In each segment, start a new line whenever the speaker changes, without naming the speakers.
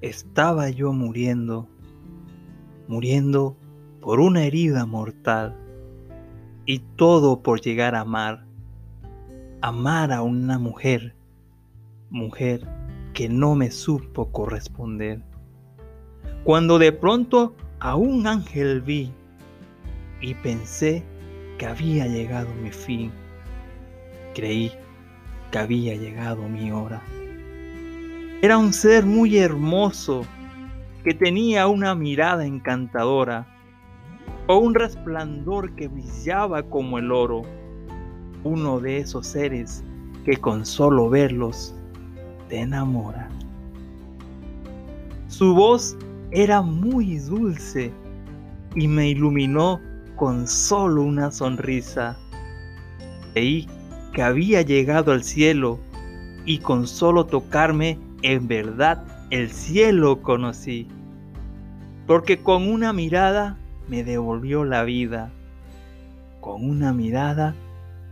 estaba yo muriendo, muriendo por una herida mortal, y todo por llegar a amar, amar a una mujer, mujer que no me supo corresponder. Cuando de pronto a un ángel vi y pensé que había llegado mi fin, creí que había llegado mi hora. Era un ser muy hermoso que tenía una mirada encantadora o un resplandor que brillaba como el oro. Uno de esos seres que con solo verlos te enamora. Su voz era muy dulce y me iluminó con solo una sonrisa. Creí que había llegado al cielo y con solo tocarme en verdad el cielo conocí, porque con una mirada me devolvió la vida, con una mirada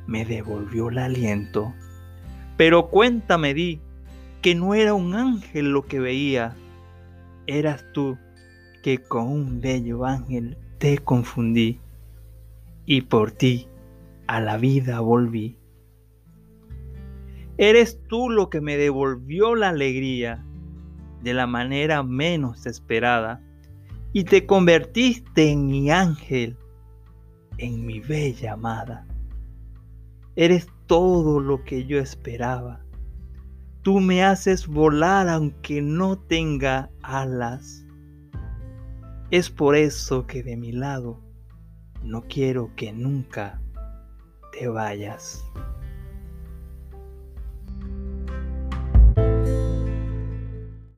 me devolvió el aliento. Pero cuéntame di que no era un ángel lo que veía, eras tú que con un bello ángel te confundí y por ti a la vida volví. Eres tú lo que me devolvió la alegría de la manera menos esperada y te convertiste en mi ángel, en mi bella amada. Eres todo lo que yo esperaba. Tú me haces volar aunque no tenga alas. Es por eso que de mi lado no quiero que nunca te vayas.